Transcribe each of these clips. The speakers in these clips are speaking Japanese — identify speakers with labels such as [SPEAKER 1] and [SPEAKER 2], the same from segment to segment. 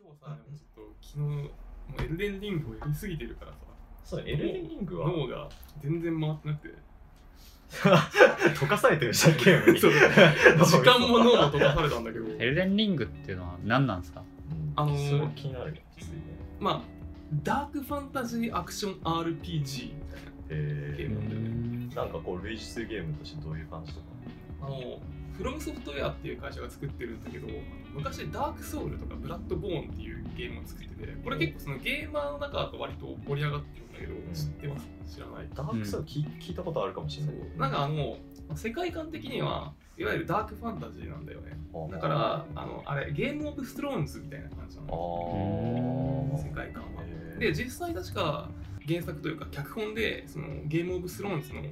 [SPEAKER 1] 今日さ、でもちょっと昨日、もうエルデンリングをやりすぎてるからさ、
[SPEAKER 2] そうエルデンリングは？
[SPEAKER 1] 脳が全然回ってなくて、
[SPEAKER 2] 溶かされてるじゃんゲームに。
[SPEAKER 1] そう。時間も脳も溶かされたんだけど、
[SPEAKER 3] エルデンリングっていうのは何なんですか？
[SPEAKER 2] うん
[SPEAKER 1] あのー
[SPEAKER 2] 気になるね
[SPEAKER 1] まあ、ダークファンタジーアクション RPG みたい
[SPEAKER 2] へ
[SPEAKER 1] ゲームなんだよね。
[SPEAKER 2] なんかこう類似するゲームとしてどういう感じとか？
[SPEAKER 1] な。あの、フロムソフトウェアっていう会社が作ってるんだけど、昔ダークソウルとかブラッドボーンっていうゲームを作ってて、これ結構そのゲーマーの中だと割と盛り上がってるんだけど、
[SPEAKER 2] ん。
[SPEAKER 1] 知ってます？知らない？
[SPEAKER 2] ダークソウル聞い聞いたことあるかもしれない。
[SPEAKER 1] なんかあの世界観的にはいわゆるダークファンタジーなんだよね。
[SPEAKER 2] あ
[SPEAKER 1] だからあのあれゲームオブストローンズみたいな感じな
[SPEAKER 2] あ
[SPEAKER 1] の
[SPEAKER 2] ー。
[SPEAKER 1] 世界観は。で実際確か原作というか脚本でそのゲームオブストローンズの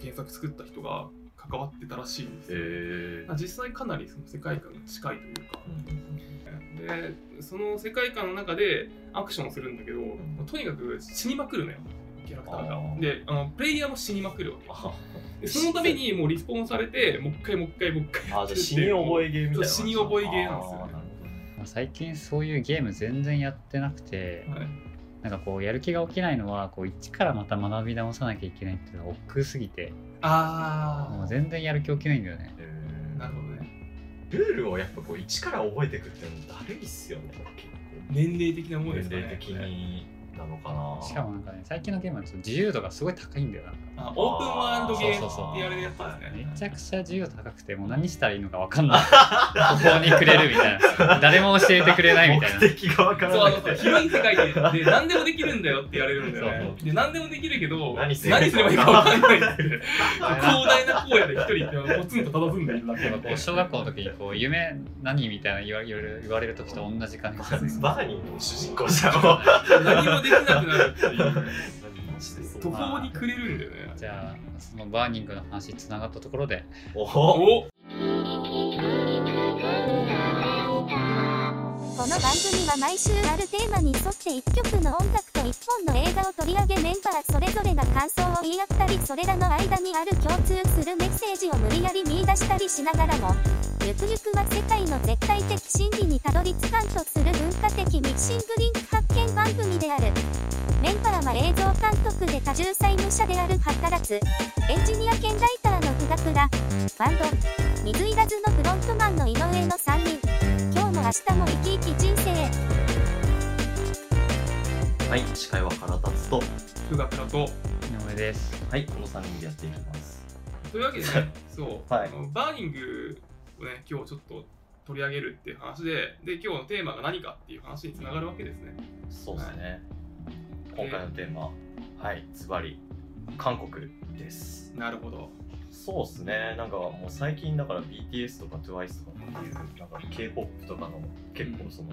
[SPEAKER 1] 原作作った人が関わってたらしいんですよ、
[SPEAKER 2] へー。
[SPEAKER 1] 実際かなりその世界観が近いというか。
[SPEAKER 2] うん
[SPEAKER 1] でその世界観の中でアクションするんだけど、
[SPEAKER 2] ん。
[SPEAKER 1] とにかく死にまくるのよキャラクター
[SPEAKER 2] あ
[SPEAKER 1] が
[SPEAKER 2] ー。
[SPEAKER 1] であのプレイヤーも死にまくるわけ。
[SPEAKER 2] あ
[SPEAKER 1] でそのためにもうリスポーンされてもう一回もう一回もう一回
[SPEAKER 2] あじゃあ死に覚えゲーみたいな
[SPEAKER 1] 死に覚えゲーなんですよね。
[SPEAKER 3] 最近そういうゲーム全然やってなくて、
[SPEAKER 1] はい。
[SPEAKER 3] なんかこうやる気が起きないのはこう一からまた学び直さなきゃいけないっていうのが億劫すぎて
[SPEAKER 1] あ
[SPEAKER 3] もう全然やる気起きないんだよね。
[SPEAKER 1] なるほどね。
[SPEAKER 2] ルールをやっぱこう一から覚えていくっていうのだるいっすよね結
[SPEAKER 1] 年齢的なも
[SPEAKER 2] 構
[SPEAKER 1] のですかね
[SPEAKER 2] 年齢的になのかな。
[SPEAKER 3] しかもなんかね最近のゲームはちょっと自由度がすごい高いんだよな。んか
[SPEAKER 1] あオープンワールドゲーってやれるやつですね。
[SPEAKER 3] めちゃくちゃ自由度高くてもう何したらいいのか分かんない。途方に暮れるみたいな。誰も教えてくれないみたいな。
[SPEAKER 2] 目的がわか
[SPEAKER 1] そうあの
[SPEAKER 2] らなくて
[SPEAKER 1] 広い世界でで何でもできるんだよって言われるんだよね。
[SPEAKER 2] そう
[SPEAKER 1] で何でもできるけど
[SPEAKER 2] 何すればいいか
[SPEAKER 1] 何すればいいか分かんないって。広大な荒野で一人ポツンと佇んでいるだけ
[SPEAKER 3] やっぱこう。小学校の時にこう夢何みたいな言わ言われる言われる時と同じ感じ
[SPEAKER 2] バーニングの主人公じゃん。
[SPEAKER 1] 何もできなくなるっていう途方に暮れるんだよね。
[SPEAKER 3] じゃあそのバーニングの話つながったところで。
[SPEAKER 2] おお
[SPEAKER 1] お
[SPEAKER 4] この番組は毎週あるテーマに沿って1曲の音楽と1本の映画を取り上げメンバーそれぞれが感想を言い合ったりそれらの間にある共通するメッセージを無理やり見出したりしながらもゆくゆくは世界の絶対的真理にたどり着かんとする文化的ミキシングリンク発見番組であるメンバーは映像監督で多重債務者である働つエンジニア兼ライターの久田倉。バンド。水入らずのフロントマンの井上の3人。今日も明日も生き生き人生。へ
[SPEAKER 2] はい司会は原達と。
[SPEAKER 1] ふがと
[SPEAKER 3] 井上です。
[SPEAKER 2] はいこの3人でやっていきます。
[SPEAKER 1] というわけでね そう、
[SPEAKER 2] はい。
[SPEAKER 1] あのバーニングをね今日ちょっと取り上げるっていう話でで今日のテーマが何かっていう話につながるわけですね。
[SPEAKER 2] そうですね今回のテーマはいズバリ韓国です。
[SPEAKER 1] なるほど。
[SPEAKER 2] そうっすね。なんかもう最近だから BTS とか TWICE とかっていうなんか K-POP とかの結構その、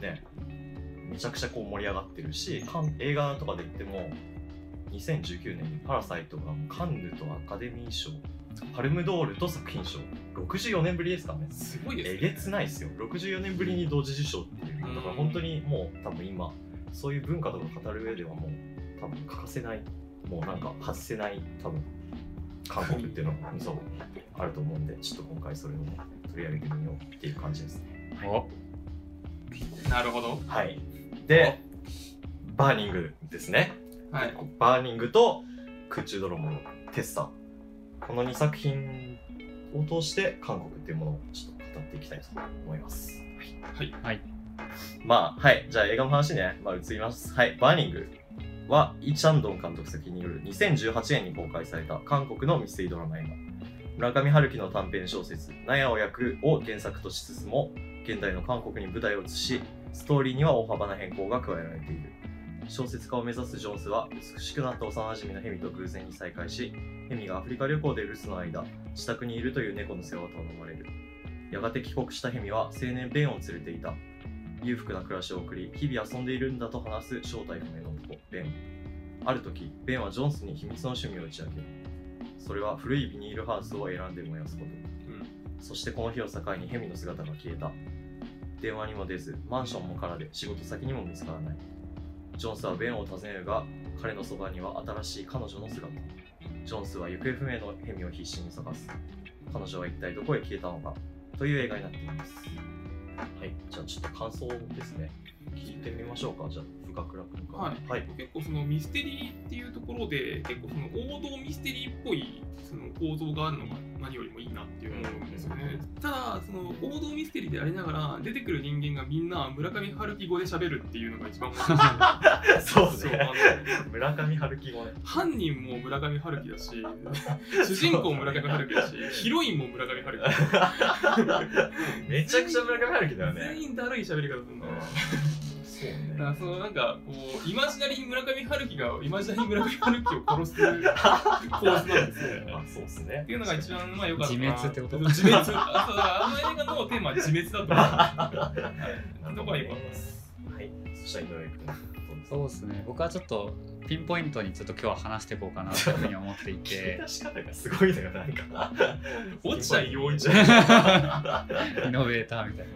[SPEAKER 2] ねめちゃくちゃこう盛り上がってるし映画とかで言っても2019年に「パラサイト」がカンヌとアカデミー賞パルムドールと作品賞64年ぶりですからね。
[SPEAKER 1] すごいですね。
[SPEAKER 2] えげつないですよ。64年ぶりに同時受賞っていう。だから本当にもう多分今そういう文化とか語る上ではもう多分欠かせないもうなんか外せない多分韓国っていうのがそうあると思うんで ちょっと今回それを取り上げてみようっていう感じです。ね
[SPEAKER 3] お。
[SPEAKER 1] なるほど。
[SPEAKER 2] はい。でバーニングですね。
[SPEAKER 1] はい。
[SPEAKER 2] バーニングと空中泥棒のテスターこの2作品を通して韓国っていうものをちょっと語っていきたいと思います、はい。
[SPEAKER 1] はい。
[SPEAKER 3] はい
[SPEAKER 2] まあ、はい。じゃあ映画の話ね、まあ、移ります。はい。バーニングは、イ・チャンドン監督作による2018年に公開された韓国のミステリードラマ映画。村上春樹の短編小説、納屋を焼くを原作としつつも、現代の韓国に舞台を移し、ストーリーには大幅な変更が加えられている。小説家を目指すジョンスは、美しくなった幼馴染のヘミと偶然に再会し、ヘミがアフリカ旅行で留守の間、自宅にいるという猫の世話を頼まれる。やがて帰国したヘミは青年ベンを連れていた。裕福な暮らしを送り日々遊んでいるんだと話す正体不明の男ベン。ある時ベンはジョンスに秘密の趣味を打ち明ける。それは古いビニールハウスを選んで燃やすこと、そしてこの日を境にヘミの姿が消えた。電話にも出ずマンションも空で仕事先にも見つからない。ジョンスはベンを訪ねるが彼のそばには新しい彼女の姿ジョンスは行方不明のヘミを必死に探す。彼女は一体どこへ消えたのかという映画になっていますはい、じゃあちょっと感想ですね。聞いてみましょうか。じゃあ、深倉君から。
[SPEAKER 1] はい
[SPEAKER 2] はい。
[SPEAKER 1] 結構そのミステリーっていうところで結構その王道ミステリーっぽいその構造があるのが何よりもいいなっていう思うんですよね。ただその王道ミステリーでありながら出てくる人間がみんな村上春樹語で喋るっていうのが一番面白い。
[SPEAKER 2] そう
[SPEAKER 1] そうあ
[SPEAKER 2] ね。
[SPEAKER 1] の
[SPEAKER 2] 村上春樹語ね。
[SPEAKER 1] 犯人も村上春樹だし、主人公も村上春樹だし、ヒロインも村上春樹だし。
[SPEAKER 2] めちゃくちゃ村上春樹だよね。
[SPEAKER 1] 全員だるい喋り方するんだよ。
[SPEAKER 2] そうね
[SPEAKER 1] だからそのなんかこうイマジナリー村上春樹がイマジナリー村上春樹を殺す構図なんですよね。
[SPEAKER 2] あ、そうですね。
[SPEAKER 1] っていうのが一番まあ良かったな。
[SPEAKER 3] 自滅ってこと？
[SPEAKER 1] 自滅。あそうだあの映画のテーマは自滅だと思う。はい。とこは良かったです。
[SPEAKER 2] はい。そしたら井上君。どうですか？
[SPEAKER 3] そうですね僕はちょっとピンポイントにちょっと今日は話していこうかなというふうに思っていて
[SPEAKER 2] すごいのよ、なんか。
[SPEAKER 1] 落合陽一
[SPEAKER 3] イノベーターみたいな。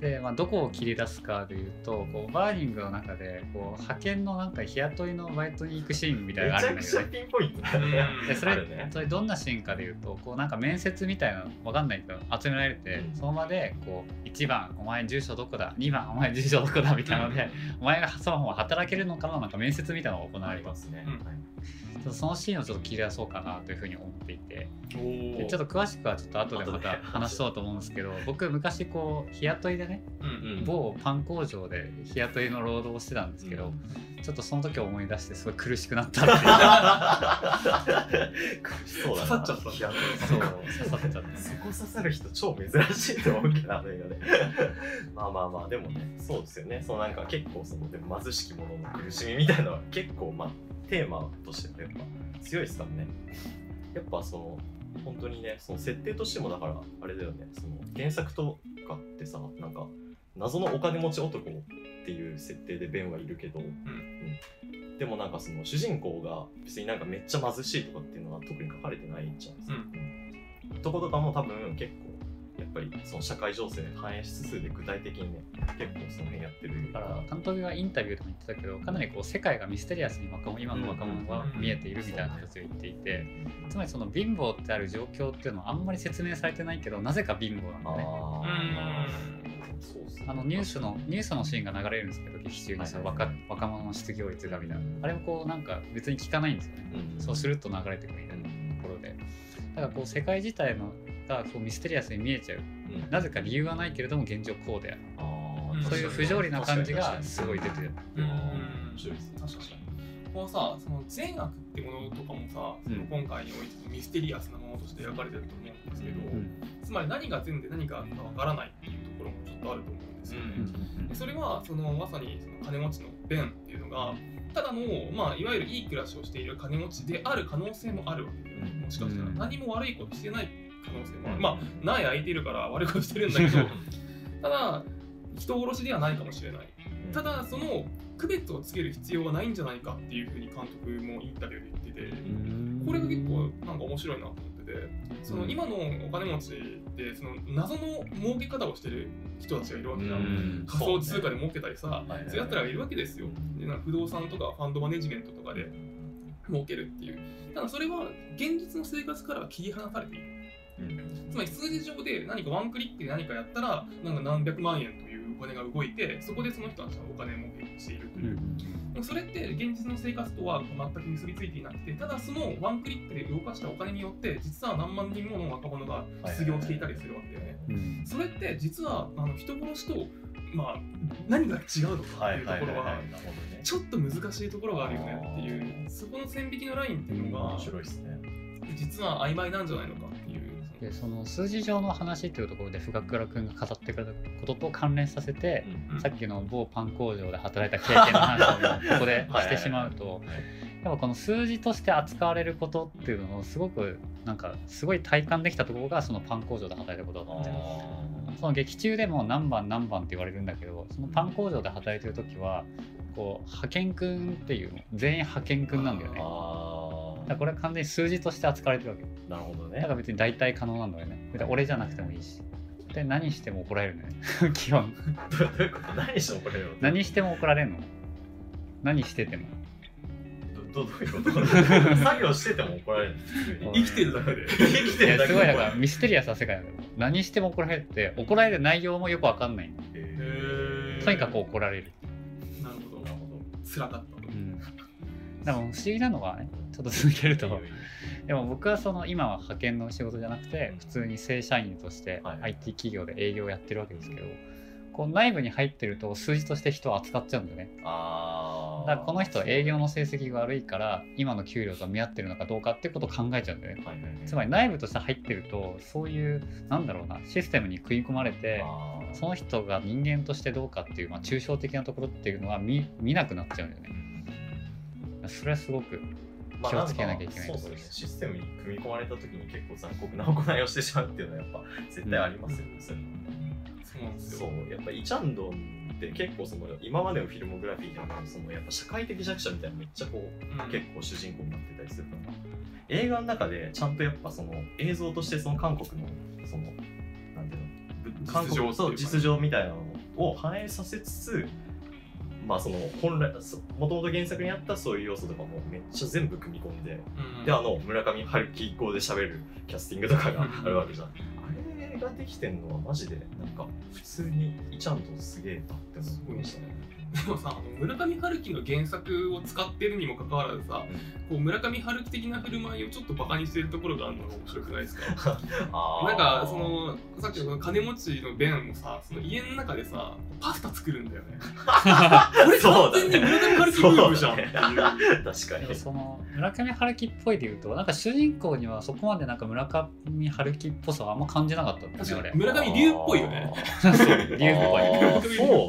[SPEAKER 3] で、まあ、どこを切り出すかでいうとこうバーニングの中でこう派遣のなんか日雇いのバイトに行くシーンみたい
[SPEAKER 2] め
[SPEAKER 3] なのがあ
[SPEAKER 2] ちゃくちゃ
[SPEAKER 3] るんだけどね。
[SPEAKER 2] ピンポイント。だね。
[SPEAKER 3] でそれそれどんなシーンかでいうとこうなんか面接みたいなのわかんないけど集められて、
[SPEAKER 2] うん。
[SPEAKER 3] その場でこう1番お前住所どこだ2番お前住所どこだみたいなので、お前がそのまま働けるのかななんか面接みたいなのが行わ
[SPEAKER 2] あ
[SPEAKER 3] れま
[SPEAKER 2] すすね。
[SPEAKER 1] うん。
[SPEAKER 2] はい
[SPEAKER 3] ちょっとそのシーンをちょっと切り出そうかなというふうに思っていて。ちょっと詳しくはちょっと後でまた話そうと思うんですけど 僕昔こう日雇いでね
[SPEAKER 1] うんうん。
[SPEAKER 3] 某パン工場で日雇いの労働をしてたんですけど、ちょっとその時を思い出してすごい苦しくなったっていう。
[SPEAKER 2] そう
[SPEAKER 1] 刺さっちゃった
[SPEAKER 2] いや
[SPEAKER 3] そう刺さっちゃって
[SPEAKER 2] そこ刺さる人超珍しいと思うけどあの映画で。まあまあまあでもねそうですよね。そのなんか結構そのでも貧しき者の苦しみみたいなのは結構まあテーマとしてはやっぱ強いですからね。やっぱその本当にねその設定としてもだからあれだよね。その原作とかってさなんか謎のお金持ち男っていう設定でベンはいるけど、うん。でもなんかその主人公が別になんかめっちゃ貧しいとかっていうのは特に書かれてないじゃないですか。うん。とことかも多分結構やっぱりその社会情勢反映しつつで具体的にね結構その辺やってる
[SPEAKER 3] だから。監督がインタビューでも言ってたけどかなりこう世界がミステリアスに若者今の若者が見えているみたいな形を言っていてつまりその貧乏ってある状況っていうのはあんまり説明されてないけどなぜか貧乏なんだね。
[SPEAKER 2] あ
[SPEAKER 3] のニュースのニュースのシーンが流れるんですけど劇中にその
[SPEAKER 2] はいはいはい
[SPEAKER 3] 若若者の失業率がみたいな。あれもこうなんか別に聞かないんですよね。
[SPEAKER 2] うん。
[SPEAKER 3] そうすると流れてくるみたいなところで。だからこう世界自体のがこうミステリアスに見えちゃう。
[SPEAKER 2] うん。
[SPEAKER 3] なぜか理由はないけれども現状こうである。そういう不条理な感じがすごい出てる。
[SPEAKER 1] うん。うん。
[SPEAKER 2] 面白いですね。
[SPEAKER 1] 確かに。こうさその善悪ってものとかもさ、
[SPEAKER 3] うん。
[SPEAKER 1] その今回においてミステリアスなものとして描かれてると思うんですけど、
[SPEAKER 3] うん。
[SPEAKER 1] つまり何が善で何が悪かわからないっていうところもちょっとあると思うんですよね、でそれはそのまさにその金持ちのベンっていうのがただの、まあ、いわゆるいい暮らしをしている金持ちである可能性もあるわけで、
[SPEAKER 2] うん。
[SPEAKER 1] もしかしたら
[SPEAKER 3] うん。
[SPEAKER 1] 何も悪いことしてない可能性もまあ苗空いてるから悪いことしてるんだけど ただ人殺しではないかもしれない。ただその区別をつける必要はないんじゃないかっていうふうに監督もインタビューで言っててこれが結構なんか面白いなと思っててその今のお金持ちってその謎の儲け方をしてる人たちがいるわけじゃん、
[SPEAKER 2] うん。
[SPEAKER 1] 仮想通貨で儲けたりさ、そうやつらがいるわけですよ。でなんか不動産とかファンドマネジメントとかで儲けるっていう。ただそれは現実の生活からは切り離されている。つまり数字上で何かワンクリックで何かやったらなんか何百万円というお金が動いてそこでその人たちはお金儲けをしているという。でもそれって現実の生活とは全く結びついていなくてただそのワンクリックで動かしたお金によって実は何万人もの若者が失業していたりするわけだよね。
[SPEAKER 3] うん。
[SPEAKER 1] それって実はあの人殺しと、まあ、何が違うのか
[SPEAKER 2] はい
[SPEAKER 1] っていうところはちょっと難しいところがあるよねっていう。そこの線引きのラインっていうのが
[SPEAKER 2] 面白いですね。
[SPEAKER 1] 実は曖昧なんじゃないのか。
[SPEAKER 3] でその数字上の話っていうところで深倉君が語ってくれたことと関連させて、
[SPEAKER 1] うん
[SPEAKER 3] さっきの某パン工場で働いた経験の話をここで してしまうとやっぱこの数字として扱われることっていうのをすごくなんかすごい体感できたところがそのパン工場で働いたことだったんですよ。その劇中でも何番何番って言われるんだけどそのパン工場で働いてる時はこう派遣くんっていうの全員派遣くんなんだよね。だこれは完全に数字として扱われてるわけ。
[SPEAKER 2] あなるほどね。
[SPEAKER 3] だから別に代替可能なんだよね。別に俺じゃなくてもいいし。で何しても怒られるのよ。ね。基本。
[SPEAKER 2] どどういうこと？何してもこれよ
[SPEAKER 3] 何しても怒られるの？何してても。
[SPEAKER 2] どどどういうこと？作業してても怒られる
[SPEAKER 1] 生きてるだけで。
[SPEAKER 2] 生き
[SPEAKER 3] い
[SPEAKER 2] てるだけ
[SPEAKER 3] やすごいだからミステリアスな世界なんだよ何しても怒られて怒られる内容もよくわかんないとにかく怒られる、
[SPEAKER 1] なるほど
[SPEAKER 2] なるほ
[SPEAKER 1] 辛かった
[SPEAKER 3] でも不思議なのはねちょっと続けると。でも僕はその今は派遣の仕事じゃなくて
[SPEAKER 2] うん。
[SPEAKER 3] 普通に正社員として
[SPEAKER 2] はい
[SPEAKER 3] IT 企業で営業をやってるわけですけどこう内部に入ってると数字として人を扱っちゃうんだよね。
[SPEAKER 2] あ
[SPEAKER 3] だからこの人営業の成績が悪いから今の給料と見合ってるのかどうかってことを考えちゃうんだよね。
[SPEAKER 2] はいはいはい。
[SPEAKER 3] つまり内部として入ってるとそういうなんだろうなシステムに食い込まれてその人が人間としてどうかっていう、まあ、抽象的なところっていうのは見見なくなっちゃうんだよねそれはすごく
[SPEAKER 2] まあ
[SPEAKER 3] 気をつけなきゃいけない
[SPEAKER 2] んかそう
[SPEAKER 3] です。
[SPEAKER 2] システムに組み込まれた時に結構残酷な行いをしてしまうっていうのはやっぱ絶対ありますよね、それは
[SPEAKER 1] そうなんですよ。
[SPEAKER 2] そう。やっぱイチャンドンって結構その今までのフィルモグラフィーでもそのやっぱ社会的弱者みたいなめっちゃこう
[SPEAKER 1] うん。
[SPEAKER 2] 結構主人公になってたりするから映画の中でちゃんとやっぱその映像としてその韓国のそのなんていうのぶ韓国
[SPEAKER 1] う
[SPEAKER 2] 実情みたいなのを反映させつつまあその本来もともと原作にあったそういう要素とかもめっちゃ全部組み込んで
[SPEAKER 1] うん。
[SPEAKER 2] であの村上春樹語で喋るキャスティングとかがあるわけじゃん。あれができてんのはマジでなんか普通にイチャンドンすげえなって思いましたね。
[SPEAKER 1] でもさあの村上春樹の原作を使ってるにもかかわらずさ、こう村上春樹的な振る舞いをちょっとバカにしてるところがあるのが面白くないですか？なんかそのさっきの金持ちのベンもさその家の中でさパスタ作るんだよね。これ完全に村上春樹ムーブじゃんっていう。
[SPEAKER 2] 確かに。
[SPEAKER 3] その村上春樹っぽいで言うとなんか主人公にはそこまでなんか村上春樹っぽさはあんま感じなかったんだよね
[SPEAKER 1] 確か
[SPEAKER 3] 俺。
[SPEAKER 1] に村上龍っぽいよね。
[SPEAKER 3] そう龍っ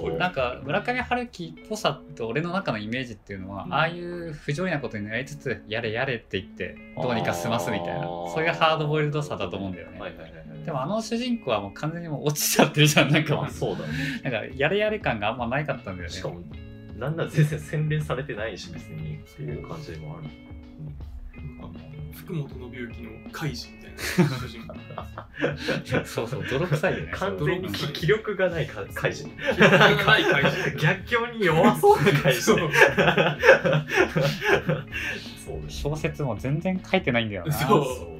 [SPEAKER 3] ぽい。なんか村上春樹っぽさって俺の中のイメージっていうのは、
[SPEAKER 2] うん。
[SPEAKER 3] ああいう不条理なことになりつつやれやれって言ってどうにか済ますみたいな。そういうハードボイルドさだと思うんだよね、
[SPEAKER 2] はいはいはいはい。
[SPEAKER 3] でもあの主人公はもう完全にもう落ちちゃってるじゃんなんかもう
[SPEAKER 2] あそうだね。
[SPEAKER 3] なんかやれやれ感があんまないかったんだよね
[SPEAKER 2] しかも、なんなら全然洗練されてないし、別にっていう感じでもある。
[SPEAKER 1] あの福本信之の怪人みたいな主人公
[SPEAKER 3] そうそう泥臭いよね
[SPEAKER 2] 完全に気気力がないか怪人。
[SPEAKER 1] 気力がない怪人
[SPEAKER 2] 逆境に弱そうな怪人。
[SPEAKER 1] そう
[SPEAKER 2] そうです。
[SPEAKER 3] 小説も全然書いてないんだよな
[SPEAKER 1] そう。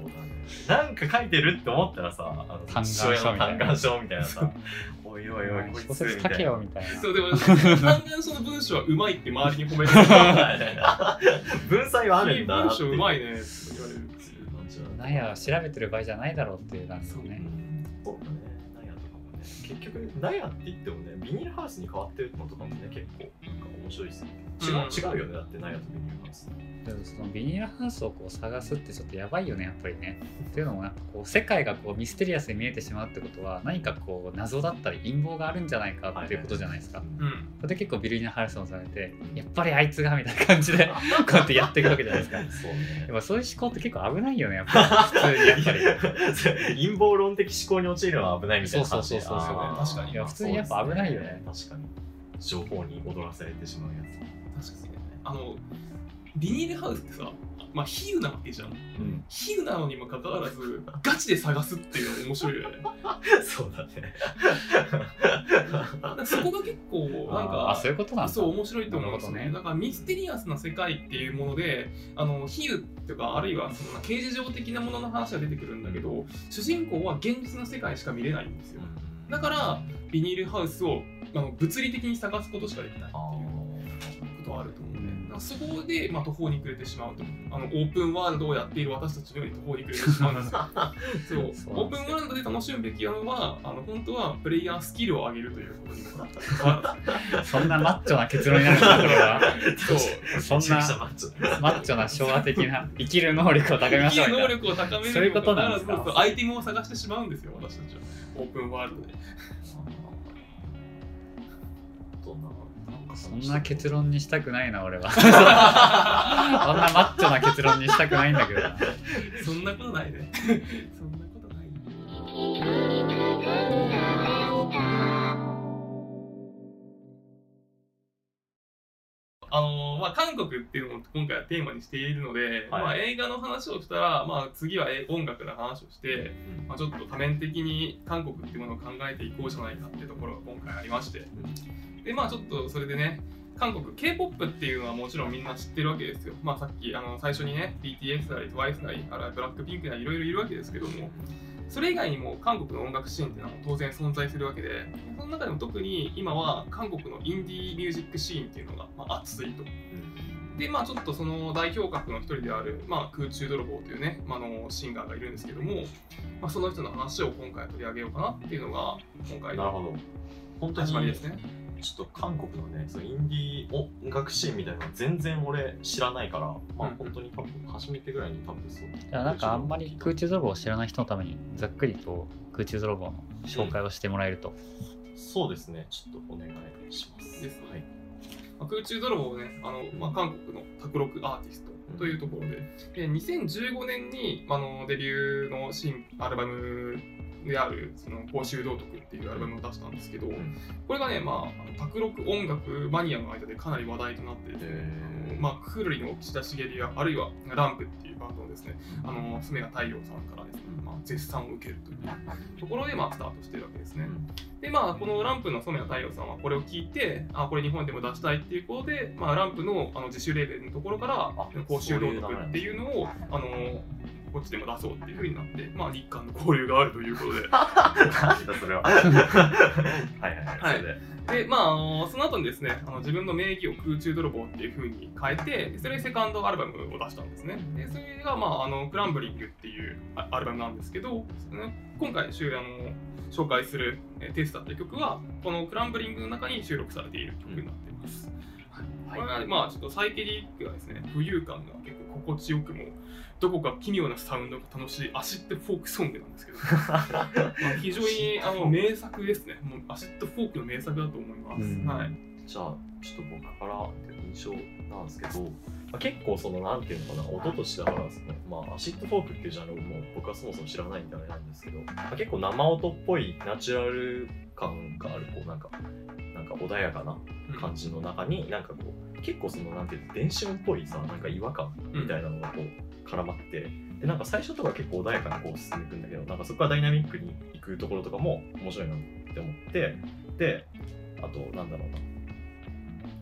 [SPEAKER 2] なんか書いてるって思ったらさ、あの
[SPEAKER 3] 嘆願書みたいな。
[SPEAKER 2] 嘆願書みたいなさ、おいおいおい、こいつ
[SPEAKER 3] 小説書けよみたいな。
[SPEAKER 1] そうでも嘆願書の文章はうまいって周りに褒められる
[SPEAKER 2] 文才はあるんだな
[SPEAKER 1] 文
[SPEAKER 2] って。いう
[SPEAKER 1] 章うまいねって言われる
[SPEAKER 3] なんや調べてる場合じゃないだろうっていう感じ
[SPEAKER 1] そう
[SPEAKER 3] ね。
[SPEAKER 2] そうだね。結局、ナヤって言ってもね、ビニールハウスに変わってるのとかもね、結構なんか面白いですよね。違う,、
[SPEAKER 1] うん
[SPEAKER 2] 違うよね、だってナヤとビニールハウス。
[SPEAKER 3] でもそのビニールハウスをこう探すってちょっとやばいよねやっぱりね。っていうのもなんかこう世界がこうミステリアスに見えてしまうってことは何かこう謎だったり陰謀があるんじゃないかっていうことじゃないですか。
[SPEAKER 1] うん
[SPEAKER 3] それで結構ビニールハウスをされてやっぱりあいつがみたいな感じで こうやってやっていくわけじゃないですか。
[SPEAKER 2] そうね。
[SPEAKER 3] ぱそういう思考って結構危ないよねやっぱり普通にやっぱり。
[SPEAKER 2] 陰謀論的思考に陥るのは危ないみたいな感じ
[SPEAKER 3] そうそうそう
[SPEAKER 1] 確かに
[SPEAKER 3] いや普通にやっぱ危ないよね
[SPEAKER 2] 確かに。情報に踊らされてしまうやつ。
[SPEAKER 1] 確かにねあのビニールハウスってさまあ比喩なわけじゃん
[SPEAKER 2] うん。
[SPEAKER 1] 比喩なのにもかかわらずガチで探すっていうのが面白いよね
[SPEAKER 2] そうだね。
[SPEAKER 1] そこが結構なんか
[SPEAKER 3] あそういうことなんだ。
[SPEAKER 1] そう面白いと思うんですよね。
[SPEAKER 3] なるほ
[SPEAKER 1] だからミステリアスな世界っていうもので、あの比喩とかあるいはその刑事上的なものの話が出てくるんだけど、主人公は現実の世界しか見れないんですよ。だからビニールハウスをあの物理的に探すことしかできないって
[SPEAKER 2] あ
[SPEAKER 1] いうことはあると思うそこでまあ途方に暮れてしまうと。あのオープンワールドをやっている私たちのように途方に暮れてしまう んですよ。そう
[SPEAKER 3] そう
[SPEAKER 1] オープンワールドで楽しむべきなのは、あの本当はプレイヤースキルを上げるということにもなった。
[SPEAKER 3] そんなマッチョな結論になるんだこれは。
[SPEAKER 1] そう
[SPEAKER 3] そんな
[SPEAKER 2] マッチョ
[SPEAKER 3] マッチョな昭和的な生きる能力を高めま
[SPEAKER 1] 生きる能
[SPEAKER 3] しょうみたいな。
[SPEAKER 1] 力を高める
[SPEAKER 3] そういうことなんですか？
[SPEAKER 1] そうそうアイテムを探してしまうんですよ、私たちは。オープンワールドで。
[SPEAKER 2] どんな
[SPEAKER 3] そんな結論にしたくないな俺は。そんなマッチョな結論にしたくないんだけどな。
[SPEAKER 1] そんなことないで。あのーまあ、韓国っていうのを今回はテーマにしているので、
[SPEAKER 2] はい。
[SPEAKER 1] まあ、映画の話をしたら、まあ、次はえ音楽の話をして、まあ、ちょっと多面的に韓国っていうものを考えていこうじゃないかっていうところが今回ありまして、でまあちょっとそれでね韓国 K-POP っていうのはもちろんみんな知ってるわけですよ。まあさっきあの最初にね BTS なり TWICE なりあるいはブラックピンクなりいろいろいるわけですけどもそれ以外にも韓国の音楽シーンっていうのは当然存在するわけでその中でも特に今は韓国のインディーミュージックシーンっていうのが、まあ、熱いと。でまあちょっとその代表格の一人である、まあ、空中泥棒というね、まあ、あのシンガーがいるんですけども、まあ、その人の話を今回取り上げようかなっていうのが今回の
[SPEAKER 2] なるほど本当に
[SPEAKER 1] 始まりですね。
[SPEAKER 2] ちょっと韓国のね、そのインディー音楽シーンみたいなの全然俺知らないから、まあ
[SPEAKER 1] うん
[SPEAKER 2] 本当に多分初めてぐらいに多分そう。
[SPEAKER 3] いやなんかあんまり空中泥棒を知らない人のためにざっくりと空中泥棒の紹介をしてもらえると、
[SPEAKER 2] そうですね、ちょっとお願いします。
[SPEAKER 1] ですね
[SPEAKER 2] はい。
[SPEAKER 1] まあ、空中泥棒をね、あのまあ、韓国の卓録アーティストというところで、で2015年に、まああのデビューの新アルバムである、その公衆道徳っていうアルバムを出したんですけど、
[SPEAKER 2] ん。
[SPEAKER 1] これがね、まあ、卓録音楽マニアの間でかなり話題となっていて、あのまあ、クールリの岸田茂や、あるいはランプっていうバンドのですね、あの、スメ太陽さんからですね、まあ、絶賛を受けるというところで、まあ、スタートしてるわけですね。でまあこのランプの染谷太陽さんはこれを聞いてあこれ日本でも出したいっていうことで、まあ、ランプのあの自主レーベルのところから
[SPEAKER 2] あ
[SPEAKER 1] 公衆道徳っていうのをあのこっちでも出そうっていうふうになって、まあ、日韓の交流があるということで。
[SPEAKER 2] なんだそれは。はいはいはい。で。
[SPEAKER 1] で、まああの、その後にですねあの自分の名義を空中泥棒っていうふうに変えてでそれでセカンドアルバムを出したんですね。でそれが、まあ、あのクランブリングっていうあアルバムなんですけど、ね今回週あの紹介するえーテスタっていう曲はこのクランブリングの中に収録されている曲になっています、これはまあちょっとサイケデリックがですね浮遊感が結構心地よくもどこか奇妙なサウンドが楽しい。アシッドフォークソングなんですけど。まあ非常にあの名作ですね。もうアシッドフォークの名作だと思います、
[SPEAKER 3] うん。
[SPEAKER 1] はい。
[SPEAKER 2] じゃあちょっと僕から印象なんですけど、まあ、結構そのなんていうのかな音としてはですね、まあ、アシッドフォークっていうジャンルをもう僕はそもそも知らないんであれなんですけど、まあ、結構生音っぽいナチュラル感があるこうなんかなんか穏やかな感じの中になんかこう結構そのなんていうの電子音っぽいさなんか違和感みたいなのがこう絡まってでなんか最初とか結構穏やかにこう進んでいくんだけどなんかそこはダイナミックにいくところとかも面白いなって思ってであとなんだろうな。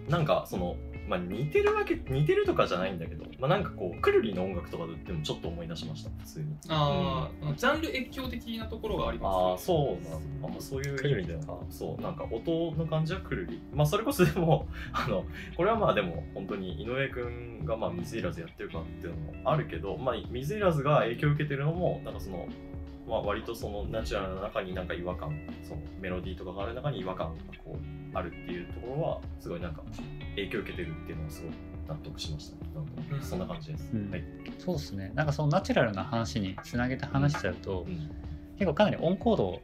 [SPEAKER 2] なんかそのまあ似てるわけ似てるとかじゃないんだけどまあなんかこうくるりの音楽とかでもちょっと思い出しました普通に。
[SPEAKER 1] あージャンル越境的なところがあります、
[SPEAKER 2] ああそうなんあ、まあ、そういう意味では。そうなんか音の感じはくるりまあそれこそでも あのこれはまあでも本当に井上くんがまあ水入らずやってるかっていうのもあるけどまあ水入らずが影響を受けてるのもなんかそのまあ、割とそのナチュラルな中になんか違和感そのメロディーとかがある中に違和感がこうあるっていうところはすごいなんか影響を受けてるっていうのはすごい納得しました。ねなんそんな感じです、
[SPEAKER 3] うん。
[SPEAKER 2] はい、
[SPEAKER 3] そうですね。なんかそのナチュラルな話につなげて話しちゃうと、
[SPEAKER 2] うん、
[SPEAKER 3] 結構かなりオンコードを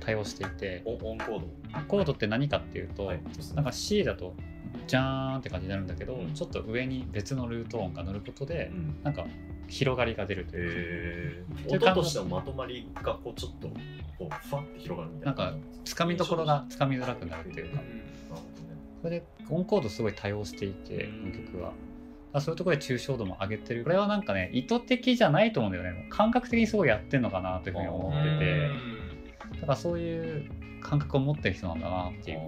[SPEAKER 3] 対応していて
[SPEAKER 2] オンオンコード。
[SPEAKER 3] コードって何かっていうと、
[SPEAKER 2] はい。
[SPEAKER 3] なんか C だとジャーンって感じになるんだけど、
[SPEAKER 2] うん。
[SPEAKER 3] ちょっと上に別のルート音が乗ることで、
[SPEAKER 2] うん。
[SPEAKER 3] なんか広がりが出るというか、
[SPEAKER 2] えー、音としてのまとまりがこうちょっとこうふわって広がるみたいな。
[SPEAKER 3] なんかつかみどころがつかみづらくなるっていうか。それでオンコードすごい多用していて
[SPEAKER 2] うん。
[SPEAKER 3] この曲は。そういうところで抽象度も上げてる。これはなんかね意図的じゃないと思うんだよね。感覚的にすごいやってんのかなというふうに思ってて。だからそういう感覚を持ってる人なんだなっていう。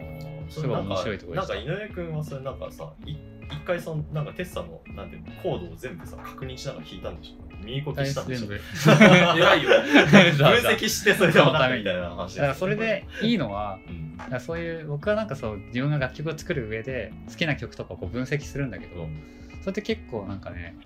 [SPEAKER 3] すごい面白いところでした。
[SPEAKER 2] なんか井上君はそれなんかさい一回そのなんかテッサのなんていうのコードを全部さ確認しながら弾いたんでしょ右コピしたんでしょ
[SPEAKER 1] 偉いよ。
[SPEAKER 2] 分析してそれで分かったみたいな話
[SPEAKER 3] だからそれでいいのは
[SPEAKER 2] うん。
[SPEAKER 3] そういう僕はなんかそう自分が楽曲を作る上で好きな曲とかをこう分析するんだけど、それって結構なんかね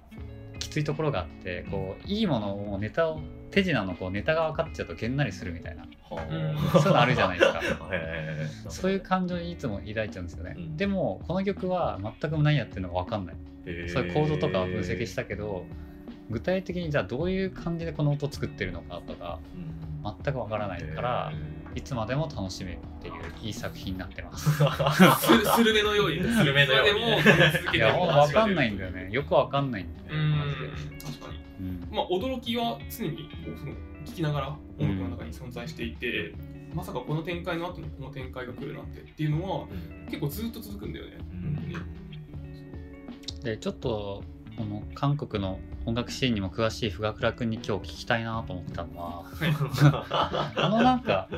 [SPEAKER 3] きついところがあってこういいものをネタを手品のこうネタが分かっちゃうとげんなりするみたいな。
[SPEAKER 2] は
[SPEAKER 1] う。ん
[SPEAKER 2] あ
[SPEAKER 3] そういうのあるじゃないですか。そういう感情にいつも抱いちゃうんですよね、
[SPEAKER 2] うん。
[SPEAKER 3] でもこの曲は全く何やってるのか分かんない。
[SPEAKER 2] へー。
[SPEAKER 3] そういうコードとかを分析したけど具体的にじゃあどういう感じでこの音を作ってるのかとか
[SPEAKER 2] うん。
[SPEAKER 3] 全く分からないから
[SPEAKER 2] へ
[SPEAKER 3] いつまでも楽しめるっていういい作品になってます。
[SPEAKER 2] ー
[SPEAKER 1] スルメのように
[SPEAKER 2] スルメのように
[SPEAKER 1] いつまでも続けてる
[SPEAKER 3] いやほんと分かんないんだよね。よく分かんないんだ
[SPEAKER 1] う
[SPEAKER 3] よね。マジで。
[SPEAKER 1] ん確かに
[SPEAKER 3] うん。
[SPEAKER 1] まあ驚きは常にその聞きながら音楽の中に存在していて、まさかこの展開の後にこの展開が来るなんてっていうのは結構ずっと続くんだよね。
[SPEAKER 3] でちょっとこの韓国の音楽シーンにも詳しい富岳君に今日聞きたいなと思ったのは あのなんか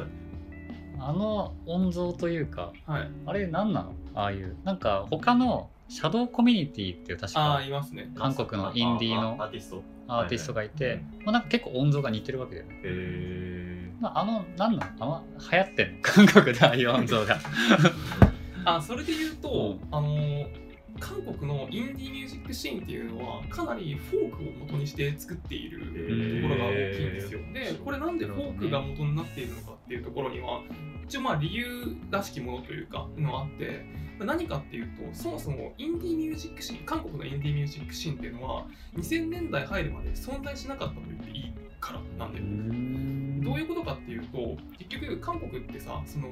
[SPEAKER 3] あの音像というか
[SPEAKER 1] はい。
[SPEAKER 3] あれ何なの？ああいうなんか他のシャドウコミュニティっていう確か
[SPEAKER 1] いますね。
[SPEAKER 3] 韓国のインディーの
[SPEAKER 2] アーティスト。
[SPEAKER 3] アーティストがいて、
[SPEAKER 2] はいはい。
[SPEAKER 3] まあ、なんか結構音像が似てるわけだよね、
[SPEAKER 2] へえ
[SPEAKER 3] まあ、あの何なのあの流行ってんの？韓国でああいう音像が。
[SPEAKER 1] あそれで言うと、
[SPEAKER 3] う
[SPEAKER 1] あのー韓国のインディーミュージックシーンっていうのはかなりフォークを元にして作っているところが大きいんですよ。でこれなんでフォークが元になっているのかっていうところには一応まあ理由らしきものというかのがあって何かっていうとそもそもインディーミュージックシーン韓国のインディーミュージックシーンっていうのは2000年代入るまで存在しなかったと言っていいからなんだよね。どういうことかっていうと結局韓国ってさその、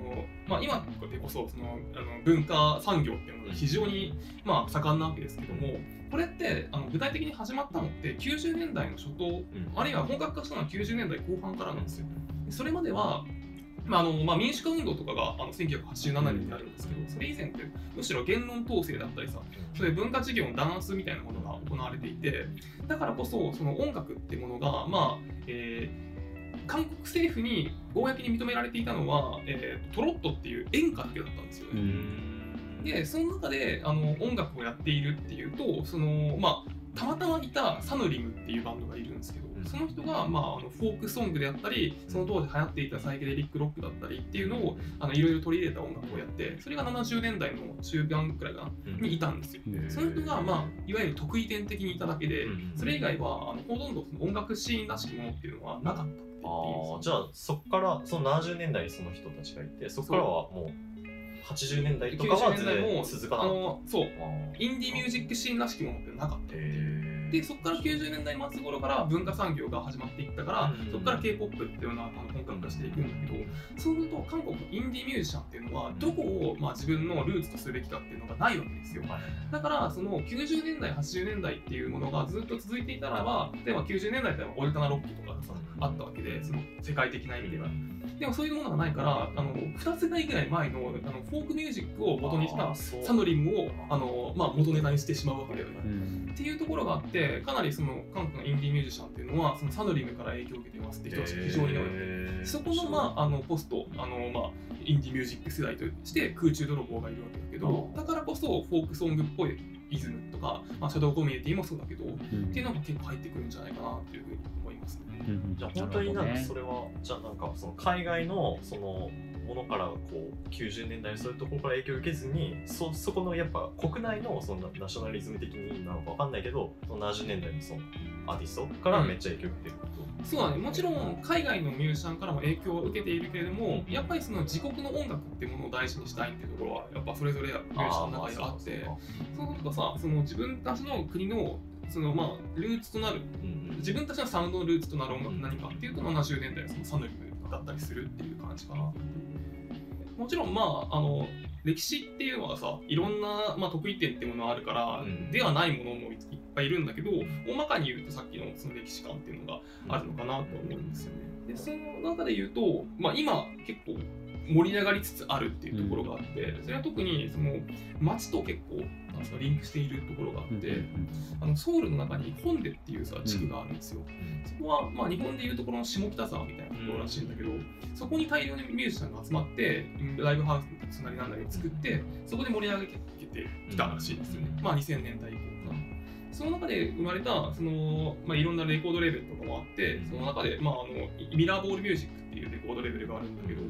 [SPEAKER 1] まあ、今でこそそのあの文化産業っていうのが非常に、まあ、盛んなわけですけどもこれってあの具体的に始まったのって90年代の初頭あるいは本格化したのは90年代後半からなんですよ。でそれまではまああのまあ、民主化運動とかがあの1987年にあるんですけど、それ以前ってむしろ言論統制だったりさ、そういう文化事業の弾圧みたいなものが行われていて、だからこそ、その音楽ってものが、まあ、えー韓国政府に公に認められていたのは、えートロットっていう演歌だけだったんですよね。でその中であの音楽をやっているっていうとそのまあたまたまいたサヌリムっていうバンドがいるんですけど、
[SPEAKER 2] うん
[SPEAKER 1] その人が、まあ、あのフォークソングであったりその当時流行っていたサイケデリックロックだったりっていうのをあのいろいろ取り入れた音楽をやってそれが70年代の中盤くらいかなにいたんですよ。
[SPEAKER 3] うん
[SPEAKER 1] その人が、まあ、いわゆる得意点的にいただけで、
[SPEAKER 2] うん。
[SPEAKER 1] それ以外はあのほとんどその音楽シーンらしきものっていうのはなかったって
[SPEAKER 2] ああじゃあそこからその70年代にその人たちがいてそこからはもう80年代とかは
[SPEAKER 1] 90年代もあ
[SPEAKER 2] 続かなかっ
[SPEAKER 1] のそう。インディーミュージックシーンらしきものってなかったっていう。でそこから90年代末頃から文化産業が始まっていったから、
[SPEAKER 2] うん。
[SPEAKER 1] そこから K-POP っていうのはあの本格化していくんだけどそうすると韓国のインディーミュージシャンっていうのはどこを、まあ、自分のルーツとするべきかっていうのがないわけですよ。
[SPEAKER 2] はい
[SPEAKER 1] だからその90年代80年代っていうものがずっと続いていたらば例えば90年代ではオルタナロックとかがさあったわけでその世界的な意味では。でもそういうものがないからあの2世代ぐらい前のあのフォークミュージックを元にしたサノリムをあの、まあ、元ネタにしてしまうわけだよね。
[SPEAKER 3] うん。
[SPEAKER 1] っていうところがあってかなりその韓国のインディーミュージシャンっていうのはそのサドリムから影響を受けてますって人たちが非常に多いので、
[SPEAKER 2] へー
[SPEAKER 1] そこの,、まあ、あのポストあの、まあ、インディーミュージック世代として空中泥棒がいるわけだけどだからこそフォークソングっぽいイズムとか、まあ、シャドウコミュニティもそうだけどっていうのが結構入ってくるんじゃないかなっていうふうに思いますね。
[SPEAKER 3] うん。
[SPEAKER 2] じゃあ本当になんかそ
[SPEAKER 3] れ
[SPEAKER 2] れは、じゃあなんかその海外のそのものからこう90年代のそういうところから影響を受けずにそそこのやっぱ国内のそのナショナリズム的になのかわかんないけどその70年代のそのアーティストからめっちゃ影響を受けてると、
[SPEAKER 1] そうだね、もちろん海外のミュージシャンからも影響を受けているけれども、やっぱりその自国の音楽っていうものを大事にしたいっていうところは、やっぱそれぞれミュージシャンの中にあって、そうするとさ、その自分たちの国のそのまあルーツとなる、
[SPEAKER 2] うん
[SPEAKER 1] 自分たちのサウンドのルーツとなる音楽何かっていうと、70年代のそのサヌリムだったりするっていう感じかな。もちろん、まあ、あの歴史っていうのはさいろんな、まあ、得意点っていうものがあるから、
[SPEAKER 2] うん。
[SPEAKER 1] ではないものもいっぱいいるんだけど大まかに言うとさっきのその歴史観っていうのがあるのかなと思うんですよね。でその中で言うと、まあ、今結構盛り上がりつつあるっていうところがあって、それは特にその街と結構なんですかリンクしているところがあって、あのソウルの中にホンデっていうさ地区があるんですよ。そこは、まあ、日本でいうところの下北沢みたいなところらしいんだけど、そこに大量にミュージシャンが集まってライブハウスのつなりなんだりを作ってそこで盛り上げてきたらしいですよね、まあ2000年代以降かな。その中で生まれたその、まあ、いろんなレコードレーベルとかもあってその中で、まあ、あのミラーボールミュージックっていうレコードレーベルがあるんだけど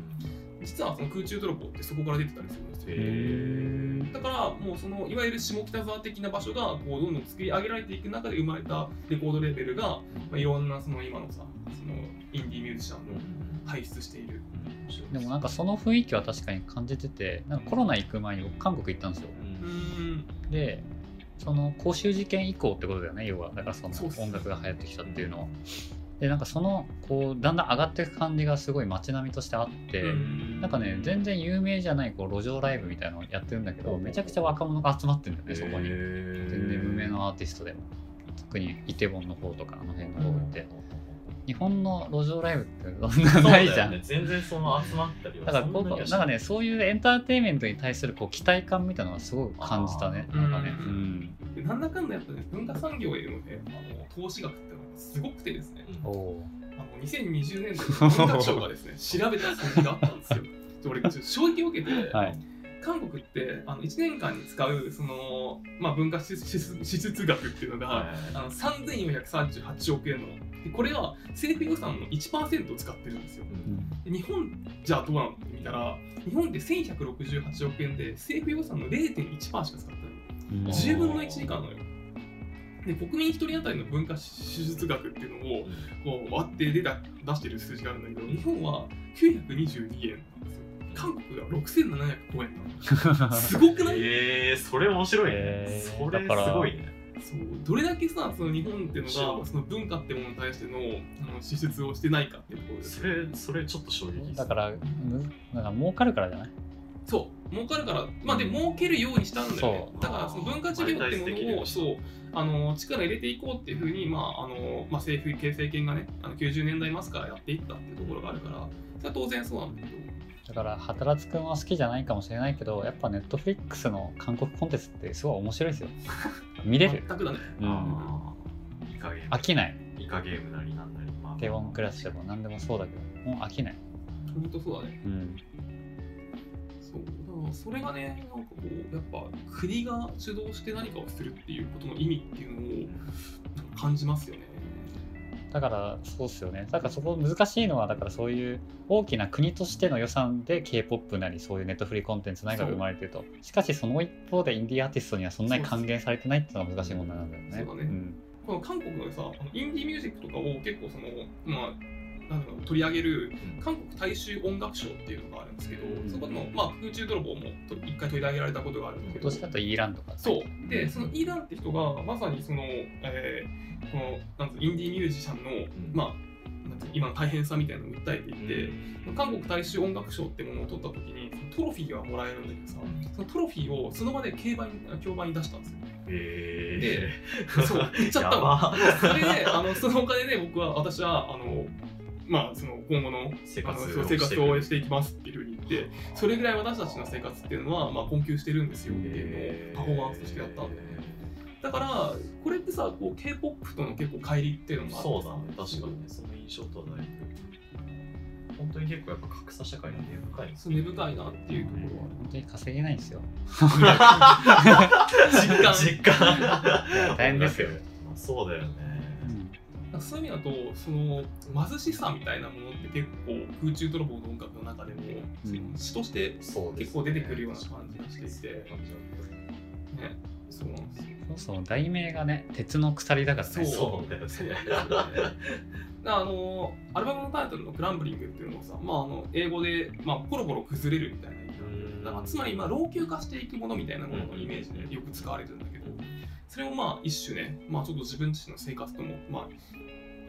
[SPEAKER 1] 実はその空中泥棒ってそこから出てたりするんですよ。
[SPEAKER 2] へ
[SPEAKER 1] だからもうそのいわゆる下北沢的な場所がこうどんどん作り上げられていく中で生まれたレコードレーベルが、まあ、いろんなその今のさそのインディーミュージシャンの輩出している。
[SPEAKER 3] でもなんかその雰囲気は確かに感じててなんかコロナ行く前に僕韓国行ったんですよ。でその公衆事件以降ってことだよね要は。だからその音楽が流行ってきたっていうのはでなんかそのこうだんだん上がっていく感じがすごい街並みとしてあって、
[SPEAKER 1] うん。
[SPEAKER 3] なんかね全然有名じゃないこう路上ライブみたいなのをやってるんだけどめちゃくちゃ若者が集まってるんだよねそこに。全然無名のアーティストでも。特にイテウォンの方とかあの辺の方って日本の路上ライブってそんなないじゃん、
[SPEAKER 2] ね、全然その集まったりは
[SPEAKER 3] だからこう
[SPEAKER 2] な
[SPEAKER 3] んかねそういうエンターテインメントに対するこう期待感みたいなのがすごく感じたね。なんかね。
[SPEAKER 1] う
[SPEAKER 3] うん。ん
[SPEAKER 1] でなんだかんだやっぱね文化産業へのねあの投資額ってのがすごくてですね。
[SPEAKER 2] うん
[SPEAKER 1] あの2020年度の文化庁がですね調べた数字があったんですよ。俺衝撃を受けて、
[SPEAKER 3] はい
[SPEAKER 1] 韓国ってあの1年間に使うその、まあ、文化支出額っていうのが、
[SPEAKER 2] はい。
[SPEAKER 1] あの3438億円の。でこれは政府予算の1%を使ってるんですよ。で日本じゃあどうなのって見たら日本って1168億円で政府予算の0.1%しか使ってない。
[SPEAKER 3] うん。
[SPEAKER 1] 10分の1以下なのよ。で国民1人当たりの文化支出額っていうのをこう割って出た出してる数字があるんだけど日本は922円韓国が6705円なの。すごくない？
[SPEAKER 2] えー、それ面白いね、
[SPEAKER 3] えー
[SPEAKER 2] それす
[SPEAKER 3] だから
[SPEAKER 2] ごいね。
[SPEAKER 1] そうどれだけさその日本っていう。のがその文化ってものに対してのあの支出をしてないかっていうところです。
[SPEAKER 2] それそれちょっと衝撃です。
[SPEAKER 3] だからむなんか儲かるからじゃない？
[SPEAKER 1] そう。儲かるから。まあで儲けるようにしたんだよね。だからその文化事業っていうものをそうあの力入れていこうっていうふうに、まああのまあ、政府系政権がねあの90年代末からやっていったっていうところがあるからそれは当然そうなんだけど
[SPEAKER 3] だから働く君は好きじゃないかもしれないけどやっぱネットフリックスの韓国コンテンツってすごい面白いですよ。見れる。
[SPEAKER 1] 全くだね
[SPEAKER 3] うん。
[SPEAKER 2] イカゲーム。
[SPEAKER 3] 飽きない。
[SPEAKER 2] イカゲームなりなんなり。まあ
[SPEAKER 3] 低音クラスでも何でもそうだけどもう飽きない。
[SPEAKER 1] 本当そうだね。
[SPEAKER 3] うん。
[SPEAKER 1] そう。だからそれがねなんかこうやっぱ国が主導して何かをするっていうことの意味っていうのを感じますよね
[SPEAKER 3] だからそうっすよね。だからそこ難しいのはだからそういう大きな国としての予算で K-POP なりそういうネットフリコンテンツなりが生まれてると。しかしその一方でインディーアーティストにはそんなに還元されてないっていうのが難しい問題なんだよね。
[SPEAKER 1] そうだね。
[SPEAKER 3] ん。
[SPEAKER 1] この韓国のさインディーミュージックとかを結構そのまあなんだろう取り上げる韓国大衆音楽賞っていうのがあるんですけど、
[SPEAKER 2] うん。
[SPEAKER 1] そこの、まあ、空中泥棒もと一回取り上げられたことがあるんだけど。
[SPEAKER 3] 今年だとイーランとか。
[SPEAKER 1] そう。でそのイーランって人がまさにその、えーこのなんつうのインディーミュージシャンの、まあなんつうの今の大変さみたいなのを訴えていて、韓国大衆音楽賞ってものを取った時にトロフィーがもらえるんだけどさそのトロフィーをその場で競売に競売に出したんですよ
[SPEAKER 2] え
[SPEAKER 1] そう言っちゃった
[SPEAKER 2] や
[SPEAKER 1] わ
[SPEAKER 2] ば。
[SPEAKER 1] それであのそのお金で僕は私はあのまあその今後の
[SPEAKER 2] 生活
[SPEAKER 1] 生活を応援していき
[SPEAKER 2] ま
[SPEAKER 1] ますっていうふうに言ってそれぐらい私たちの生活っていうのはまあ困窮してるんですよっていうのをパフォーマンスとしてやった。んだよねだからこれってさこう K-POP との結構乖離っていうのがあ
[SPEAKER 2] そうだね。確かにねその印象とはだいぶ本当に結構やっぱ格差社会の根深い。
[SPEAKER 1] そう根深いなっていうところは。
[SPEAKER 3] 本当に稼げないんですよ。
[SPEAKER 1] 実感。
[SPEAKER 2] 実感。
[SPEAKER 3] 大変ですよ。
[SPEAKER 2] まあそうだよね
[SPEAKER 1] そういう意味だとその貧しさみたいなものって結構空中泥棒の音楽の中でも、詩として結構出てくるような感じがしていて。そうなんですよ
[SPEAKER 3] そ題名がね鉄の鎖だからね。
[SPEAKER 1] そう。
[SPEAKER 2] そうだよ
[SPEAKER 1] あのアルバムのタイトルの「クランブリング」っていうのもさ、まあ、あの英語で、まあ、ポロポロ崩れるみたいな意味
[SPEAKER 2] うん。
[SPEAKER 1] つまり、まあ、老朽化していくものみたいなもののイメージでよく使われてるんだけどそれをまあ一種ね、まあ、ちょっと自分自身の生活とも、まあ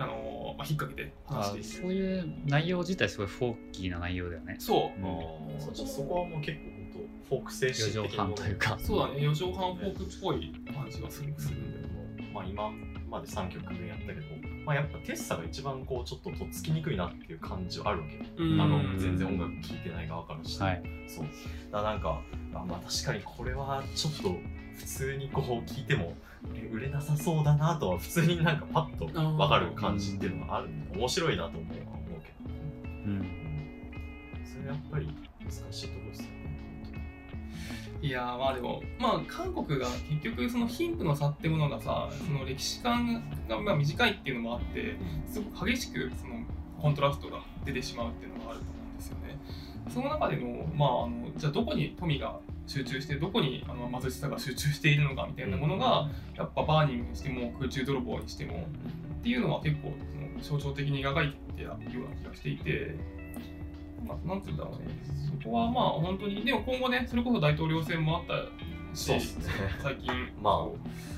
[SPEAKER 1] あのまあ、引っ掛けて話
[SPEAKER 3] あ
[SPEAKER 1] して。いる
[SPEAKER 3] そういう内容自体すごいフォーキーな内容だよね。
[SPEAKER 1] そう。
[SPEAKER 2] あーじゃあそこはもう結構本当フォーク精神的なもの
[SPEAKER 3] 半というか
[SPEAKER 1] そうだね、四畳半フォークっぽい感じがするするんだよね。
[SPEAKER 2] まあ今まで3曲目やったけど、まあ、やっぱテッサが一番こうちょっととっつきにくいなっていう感じはあるわけ。あの全然音楽聴いてない側からして、
[SPEAKER 3] はい。
[SPEAKER 2] そう。だからなんかあまあ確かにこれはちょっと普通にこう聞いてもえ売れなさそうだなとは普通になんかパッと分かる感じっていうのがある面白いなと思うは思うけど、
[SPEAKER 3] うん。
[SPEAKER 2] それやっぱり難しいところですよね
[SPEAKER 1] いやーまあでも、まあ韓国が結局その貧富の差ってものがさ、その歴史観がまあ短いっていうのもあって、すごく激しくそのコントラストが出てしまうっていうのがあると思う。その中での、まああの、じゃあどこに富が集中して、どこにあの貧しさが集中しているのかみたいなものが、やっぱバーニングにしても空中泥棒にしても、っていうのは結構その象徴的に描いてたような気がしていて、まあ、なんていうんだろうね、そこはまあ本当に、でも今後ね、それこそ大統領選もあったし、
[SPEAKER 2] ね。
[SPEAKER 1] 最近、
[SPEAKER 2] まあ。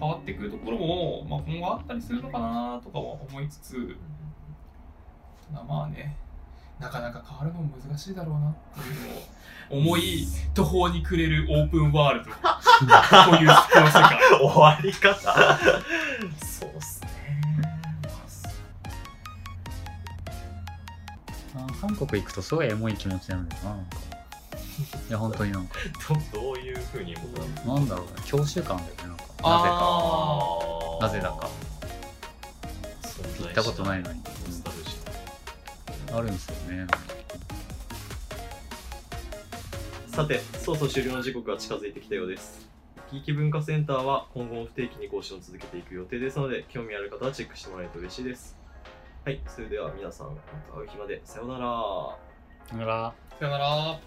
[SPEAKER 1] 変わってくるところも、まあ、今後あったりするのかなとかは思いつつ、まあね、なかなか変わるのも難しいだろうなっていうのを思い、途方に暮れるオープンワールド、こういうこの世界。
[SPEAKER 2] 終わり方そうっすね。
[SPEAKER 3] あ韓国行くとすごいエモい気持ちなんだよな。なんかいや本当になんか
[SPEAKER 2] どどういうふうに思ったの？
[SPEAKER 3] なんだろう。ね教習感だよねなんか。
[SPEAKER 1] あ
[SPEAKER 3] なぜか。なぜだか
[SPEAKER 2] 行
[SPEAKER 3] 行ったことないのにあるんですよね
[SPEAKER 2] さて、そろそろ終了の時刻が近づいてきたようです。キーキ文化センターは今後も不定期に更新を続けていく予定ですので、興味ある方はチェックしてもらえると嬉しいです。はい、それでは皆さん、また会う日まで。さようなら。
[SPEAKER 3] だから
[SPEAKER 1] さよなら